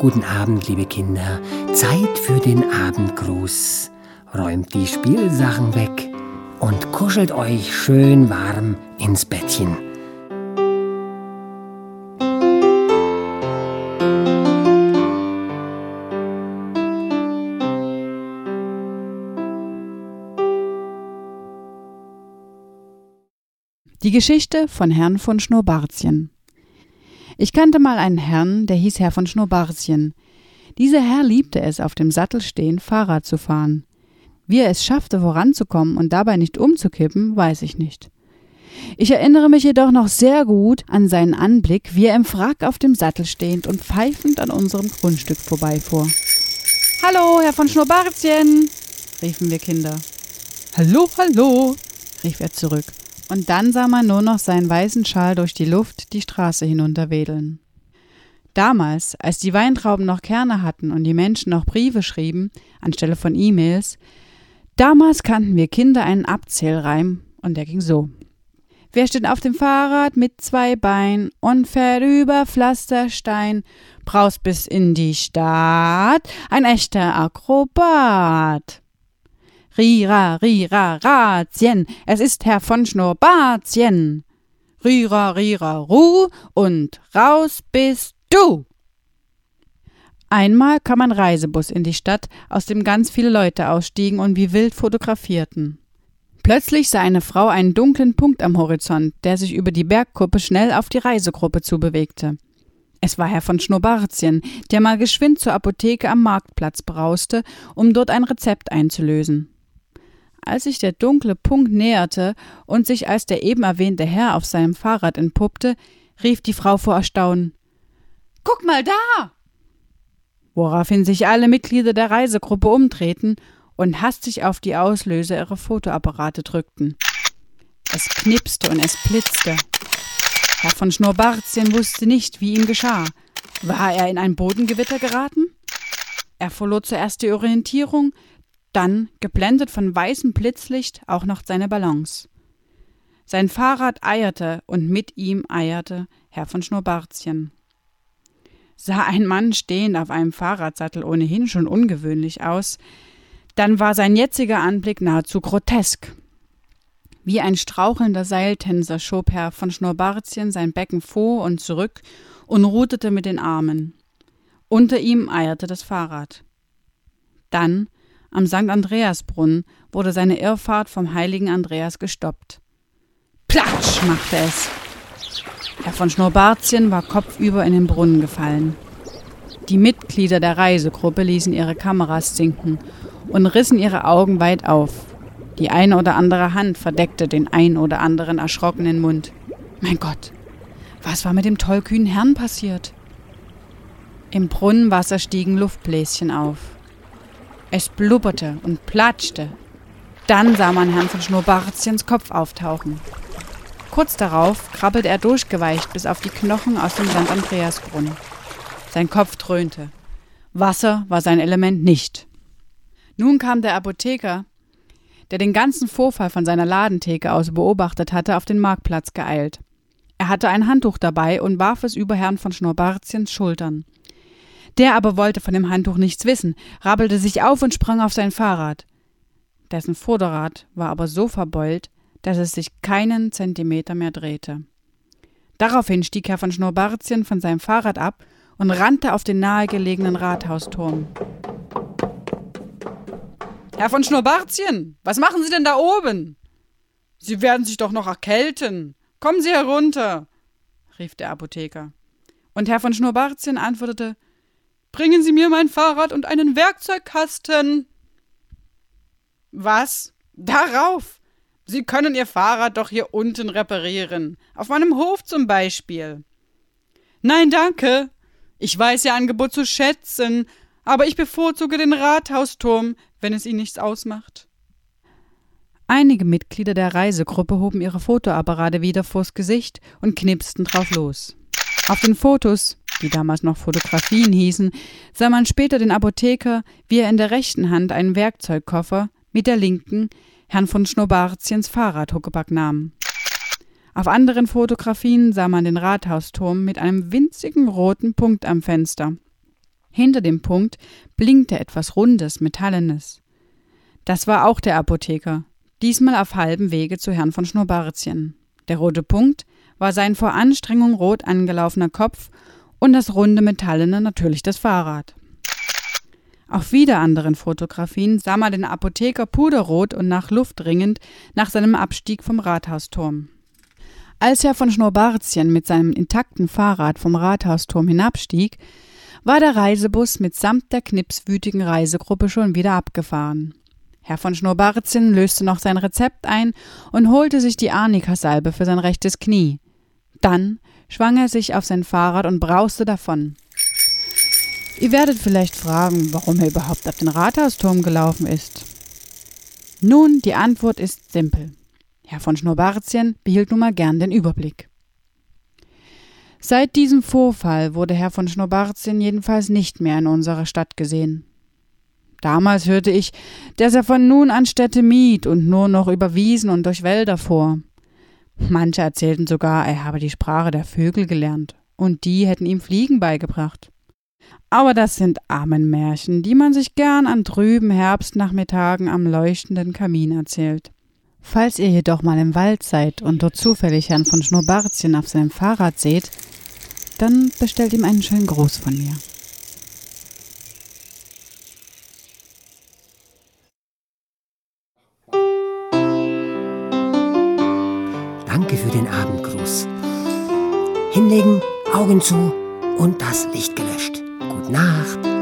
guten Abend, liebe Kinder. Zeit für den Abendgruß. Räumt die Spielsachen weg und kuschelt euch schön warm ins Bettchen. Die Geschichte von Herrn von Schnurrbardchen. Ich kannte mal einen Herrn, der hieß Herr von Schnurrbardchen. Dieser Herr liebte es, auf dem Sattel stehend Fahrrad zu fahren. Wie er es schaffte, voranzukommen und dabei nicht umzukippen, weiß ich nicht. Ich erinnere mich jedoch noch sehr gut an seinen Anblick, wie er im Frack auf dem Sattel stehend und pfeifend an unserem Grundstück vorbeifuhr. Hallo, Herr von Schnurrbardchen, riefen wir Kinder. Hallo, hallo, rief er zurück und dann sah man nur noch seinen weißen Schal durch die Luft die Straße hinunterwedeln. Damals, als die Weintrauben noch Kerne hatten und die Menschen noch Briefe schrieben, anstelle von E-Mails, damals kannten wir Kinder einen Abzählreim, und der ging so. Wer steht auf dem Fahrrad mit zwei Beinen und fährt über Pflasterstein, braust bis in die Stadt, ein echter Akrobat. Rira, rira, Ratien, es ist Herr von Schnurrbartchen. Rira, rira, ru und raus bist du. Einmal kam ein Reisebus in die Stadt, aus dem ganz viele Leute ausstiegen und wie wild fotografierten. Plötzlich sah eine Frau einen dunklen Punkt am Horizont, der sich über die Bergkuppe schnell auf die Reisegruppe zubewegte. Es war Herr von Schnurrbartchen, der mal geschwind zur Apotheke am Marktplatz brauste, um dort ein Rezept einzulösen. Als sich der dunkle Punkt näherte und sich als der eben erwähnte Herr auf seinem Fahrrad entpuppte, rief die Frau vor Erstaunen Guck mal da. Woraufhin sich alle Mitglieder der Reisegruppe umdrehten und hastig auf die Auslöser ihrer Fotoapparate drückten. Es knipste und es blitzte. Herr von Schnurrbartchen wusste nicht, wie ihm geschah. War er in ein Bodengewitter geraten? Er verlor zuerst die Orientierung, dann, geblendet von weißem Blitzlicht, auch noch seine Balance. Sein Fahrrad eierte und mit ihm eierte Herr von Schnurrbartchen. Sah ein Mann stehend auf einem Fahrradsattel ohnehin schon ungewöhnlich aus, dann war sein jetziger Anblick nahezu grotesk. Wie ein strauchelnder Seiltänzer schob Herr von Schnurrbartchen sein Becken vor und zurück und ruderte mit den Armen. Unter ihm eierte das Fahrrad. Dann am St. Andreasbrunnen wurde seine Irrfahrt vom heiligen Andreas gestoppt. Platsch machte es. Herr von Schnurrbartchen war kopfüber in den Brunnen gefallen. Die Mitglieder der Reisegruppe ließen ihre Kameras sinken und rissen ihre Augen weit auf. Die eine oder andere Hand verdeckte den ein oder anderen erschrockenen Mund. Mein Gott, was war mit dem tollkühnen Herrn passiert? Im Brunnenwasser stiegen Luftbläschen auf. Es blubberte und platschte. Dann sah man Herrn von Schnurrbartchens Kopf auftauchen. Kurz darauf krabbelte er durchgeweicht bis auf die Knochen aus dem St. Andreasbrunnen. Sein Kopf dröhnte. Wasser war sein Element nicht. Nun kam der Apotheker, der den ganzen Vorfall von seiner Ladentheke aus beobachtet hatte, auf den Marktplatz geeilt. Er hatte ein Handtuch dabei und warf es über Herrn von Schnurrbartchens Schultern. Der aber wollte von dem Handtuch nichts wissen, rabbelte sich auf und sprang auf sein Fahrrad. Dessen Vorderrad war aber so verbeult, dass es sich keinen Zentimeter mehr drehte. Daraufhin stieg Herr von Schnurrbartchen von seinem Fahrrad ab und rannte auf den nahegelegenen Rathausturm. Herr von Schnurrbartchen, was machen Sie denn da oben? Sie werden sich doch noch erkälten. Kommen Sie herunter, rief der Apotheker. Und Herr von Schnurrbartchen antwortete Bringen Sie mir mein Fahrrad und einen Werkzeugkasten. Was? Darauf? Sie können Ihr Fahrrad doch hier unten reparieren. Auf meinem Hof zum Beispiel. Nein, danke. Ich weiß Ihr Angebot zu schätzen, aber ich bevorzuge den Rathausturm, wenn es Ihnen nichts ausmacht. Einige Mitglieder der Reisegruppe hoben ihre Fotoapparate wieder vors Gesicht und knipsten drauf los. Auf den Fotos die damals noch Fotografien hießen, sah man später den Apotheker, wie er in der rechten Hand einen Werkzeugkoffer, mit der linken Herrn von Schnurrbartchens Fahrrad Huckepack nahm. Auf anderen Fotografien sah man den Rathausturm mit einem winzigen roten Punkt am Fenster. Hinter dem Punkt blinkte etwas Rundes, Metallenes. Das war auch der Apotheker, diesmal auf halbem Wege zu Herrn von Schnurrbärtchen. Der rote Punkt war sein vor Anstrengung rot angelaufener Kopf und das runde Metallene natürlich das Fahrrad. Auf wieder anderen Fotografien sah man den Apotheker puderrot und nach Luft ringend nach seinem Abstieg vom Rathausturm. Als Herr von Schnurrbärtchen mit seinem intakten Fahrrad vom Rathausturm hinabstieg, war der Reisebus mitsamt der knipswütigen Reisegruppe schon wieder abgefahren. Herr von Schnurrbärtchen löste noch sein Rezept ein und holte sich die Arnika-Salbe für sein rechtes Knie. Dann schwang er sich auf sein Fahrrad und brauste davon. Ihr werdet vielleicht fragen, warum er überhaupt auf den Rathausturm gelaufen ist. Nun, die Antwort ist simpel. Herr von Schnurrbärtchen behielt nun mal gern den Überblick. Seit diesem Vorfall wurde Herr von Schnurrbärtchen jedenfalls nicht mehr in unserer Stadt gesehen. Damals hörte ich, dass er von nun an Städte mied und nur noch über Wiesen und durch Wälder fuhr. Manche erzählten sogar, er habe die Sprache der Vögel gelernt, und die hätten ihm Fliegen beigebracht. Aber das sind Armenmärchen, die man sich gern an trüben Herbstnachmittagen am leuchtenden Kamin erzählt. Falls ihr jedoch mal im Wald seid und dort zufällig Herrn von Schnurrbartchen auf seinem Fahrrad seht, dann bestellt ihm einen schönen Gruß von mir. Für den Abendgruß. Hinlegen, Augen zu und das Licht gelöscht. Gute Nacht.